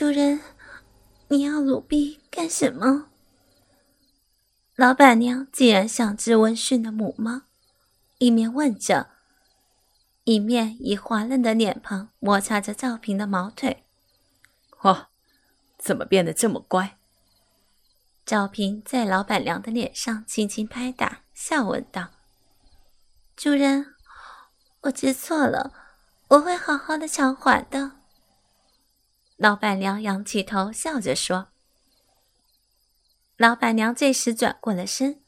主人，你要鲁婢干什么？老板娘竟然像只温驯的母猫，一面问着，一面以滑嫩的脸庞摩擦着赵平的毛腿。哦，怎么变得这么乖？赵平在老板娘的脸上轻轻拍打，笑问道：“主人，我知错了，我会好好的偿还的。”老板娘仰起头，笑着说。老板娘这时转过了身，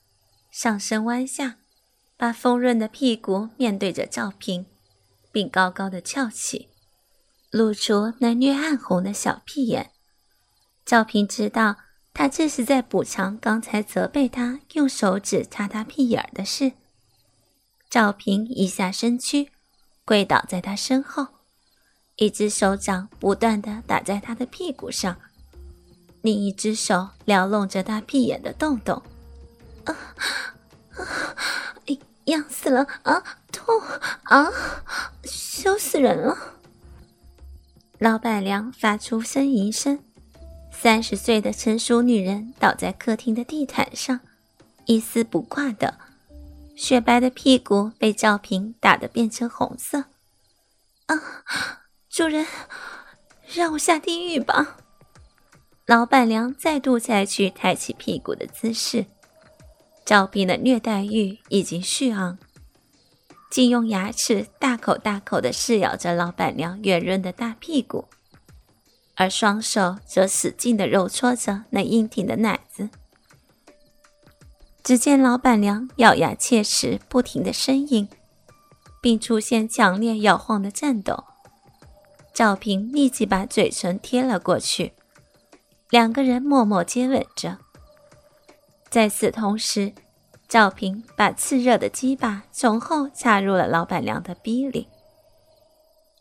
上身弯下，把丰润的屁股面对着赵平，并高高的翘起，露出那略暗红的小屁眼。赵平知道，他这是在补偿刚才责备他用手指擦他屁眼儿的事。赵平一下身躯，跪倒在他身后。一只手掌不断的打在他的屁股上，另一只手撩弄着他屁眼的洞洞。啊啊！痒死了啊！痛啊！羞死人了！老板娘发出呻吟声。三十岁的成熟女人倒在客厅的地毯上，一丝不挂的，雪白的屁股被赵平打得变成红色。啊！主人，让我下地狱吧！老板娘再度采取抬起屁股的姿势。赵斌的虐待欲已经蓄昂，竟用牙齿大口大口的噬咬着老板娘圆润的大屁股，而双手则使劲的揉搓着那硬挺的奶子。只见老板娘咬牙切齿，不停的呻吟，并出现强烈摇晃的颤抖。赵平立即把嘴唇贴了过去，两个人默默接吻着。在此同时，赵平把炽热的鸡巴从后插入了老板娘的逼里。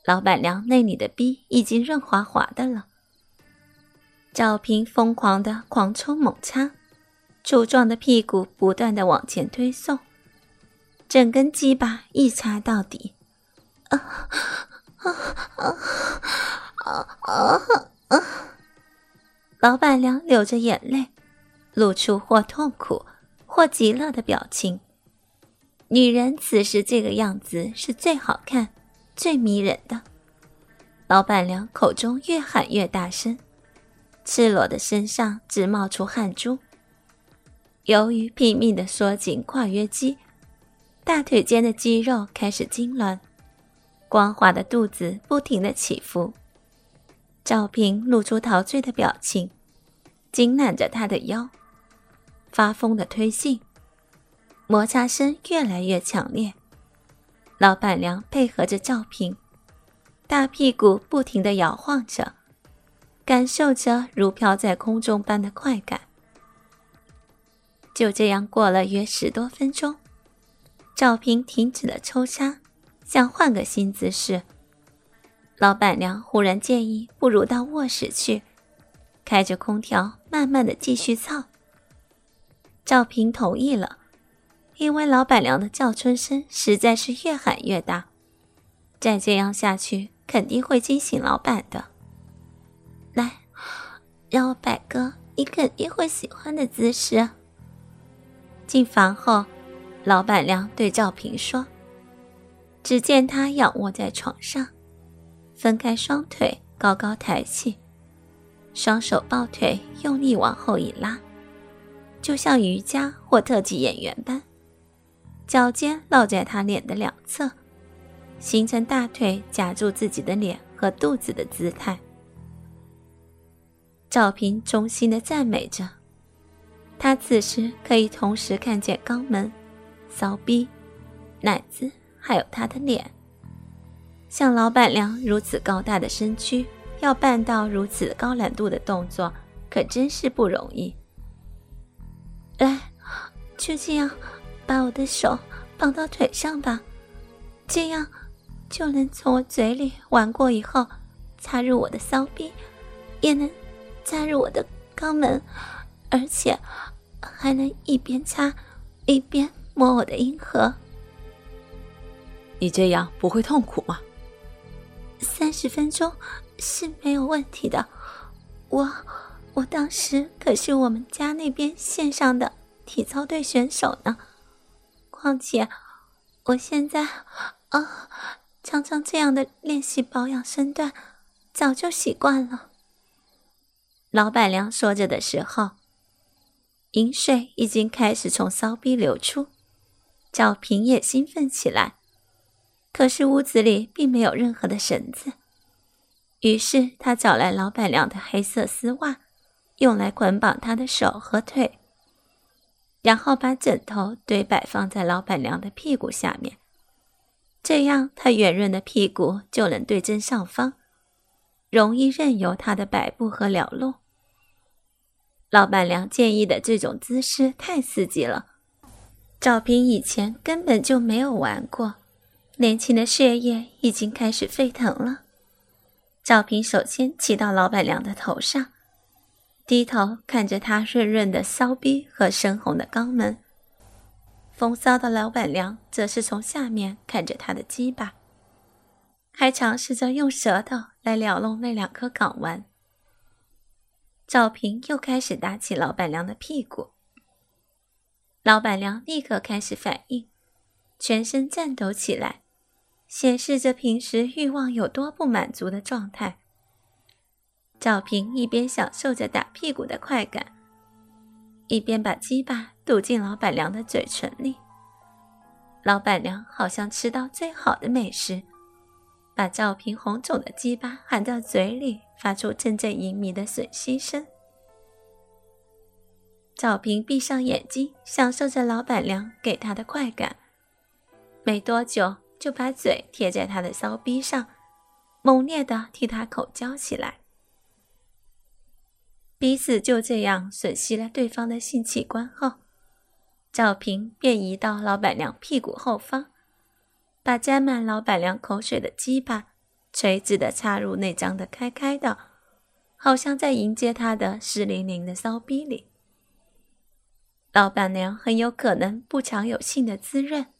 老板娘那里的逼已经润滑滑的了。赵平疯狂的狂抽猛插，粗壮的屁股不断的往前推送，整根鸡巴一插到底。啊！啊啊老板娘流着眼泪，露出或痛苦或极乐的表情。女人此时这个样子是最好看、最迷人的。老板娘口中越喊越大声，赤裸的身上直冒出汗珠。由于拼命的缩紧跨约肌，大腿间的肌肉开始痉挛。光滑的肚子不停的起伏，赵平露出陶醉的表情，紧揽着他的腰，发疯的推进，摩擦声越来越强烈。老板娘配合着赵平，大屁股不停的摇晃着，感受着如飘在空中般的快感。就这样过了约十多分钟，赵平停止了抽插。想换个新姿势，老板娘忽然建议，不如到卧室去，开着空调，慢慢的继续操。赵平同意了，因为老板娘的叫春声实在是越喊越大，再这样下去肯定会惊醒老板的。来，让我摆个你肯定会喜欢的姿势。进房后，老板娘对赵平说。只见他仰卧在床上，分开双腿，高高抬起，双手抱腿，用力往后一拉，就像瑜伽或特技演员般，脚尖落在他脸的两侧，形成大腿夹住自己的脸和肚子的姿态。赵平衷心的赞美着，他此时可以同时看见肛门、骚逼、奶子。还有他的脸，像老板娘如此高大的身躯，要办到如此高难度的动作，可真是不容易。来，就这样，把我的手绑到腿上吧，这样就能从我嘴里玩过以后，插入我的骚逼，也能插入我的肛门，而且还能一边插一边摸我的阴核。你这样不会痛苦吗？三十分钟是没有问题的，我，我当时可是我们家那边县上的体操队选手呢。况且，我现在，啊，常常这样的练习保养身段，早就习惯了。老板娘说着的时候，饮水已经开始从骚逼流出，赵平也兴奋起来。可是屋子里并没有任何的绳子，于是他找来老板娘的黑色丝袜，用来捆绑她的手和腿，然后把枕头堆摆放在老板娘的屁股下面，这样她圆润的屁股就能对正上方，容易任由她的摆布和撩弄。老板娘建议的这种姿势太刺激了，赵平以前根本就没有玩过。年轻的血液已经开始沸腾了。赵平首先骑到老板娘的头上，低头看着她润润的骚逼和深红的肛门。风骚的老板娘则是从下面看着他的鸡巴，还尝试着用舌头来撩弄那两颗睾丸。赵平又开始打起老板娘的屁股，老板娘立刻开始反应，全身颤抖起来。显示着平时欲望有多不满足的状态。赵平一边享受着打屁股的快感，一边把鸡巴堵进老板娘的嘴唇里。老板娘好像吃到最好的美食，把赵平红肿的鸡巴含到嘴里，发出阵阵淫靡的吮吸声。赵平闭上眼睛，享受着老板娘给他的快感。没多久。就把嘴贴在他的骚逼上，猛烈的替他口交起来。彼此就这样吮吸了对方的性器官后，赵平便移到老板娘屁股后方，把沾满老板娘口水的鸡巴垂直的插入那张的开开的，好像在迎接他的湿淋淋的骚逼里。老板娘很有可能不常有性的滋润。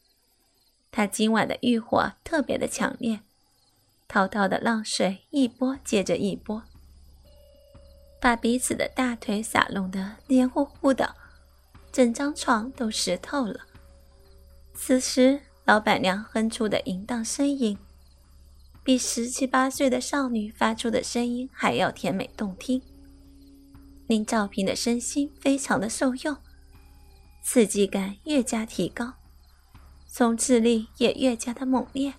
他今晚的欲火特别的强烈，滔滔的浪水一波接着一波，把彼此的大腿洒弄得黏糊糊的，整张床都湿透了。此时，老板娘哼出的淫荡声音，比十七八岁的少女发出的声音还要甜美动听，令赵平的身心非常的受用，刺激感越加提高。冲刺力也越加的猛烈，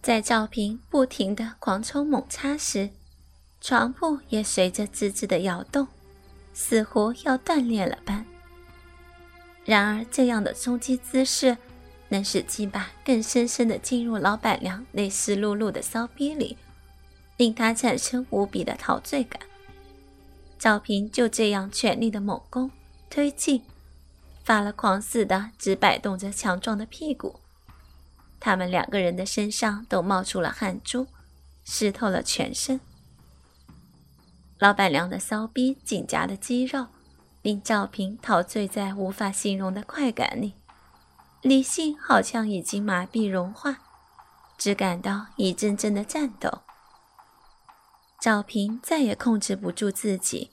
在赵平不停的狂冲猛插时，床铺也随着吱吱的摇动，似乎要断裂了般。然而，这样的冲击姿势，能使鸡巴更深深的进入老板娘那湿漉漉的骚逼里，令他产生无比的陶醉感。赵平就这样全力的猛攻推进。发了狂似的，只摆动着强壮的屁股。他们两个人的身上都冒出了汗珠，湿透了全身。老板娘的骚逼紧夹的肌肉，令赵平陶醉在无法形容的快感里，理性好像已经麻痹融化，只感到一阵阵的颤抖。赵平再也控制不住自己，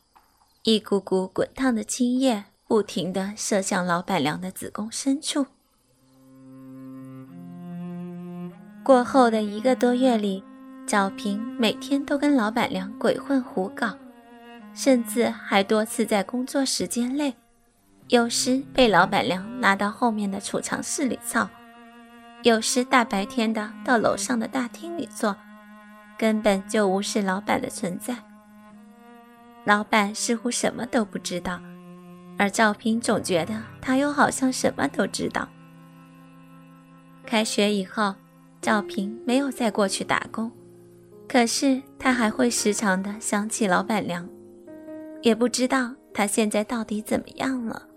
一股股滚烫的精液。不停地射向老板娘的子宫深处。过后的一个多月里，赵平每天都跟老板娘鬼混胡搞，甚至还多次在工作时间内，有时被老板娘拉到后面的储藏室里操，有时大白天的到楼上的大厅里坐，根本就无视老板的存在。老板似乎什么都不知道。而赵平总觉得他又好像什么都知道。开学以后，赵平没有再过去打工，可是他还会时常的想起老板娘，也不知道他现在到底怎么样了。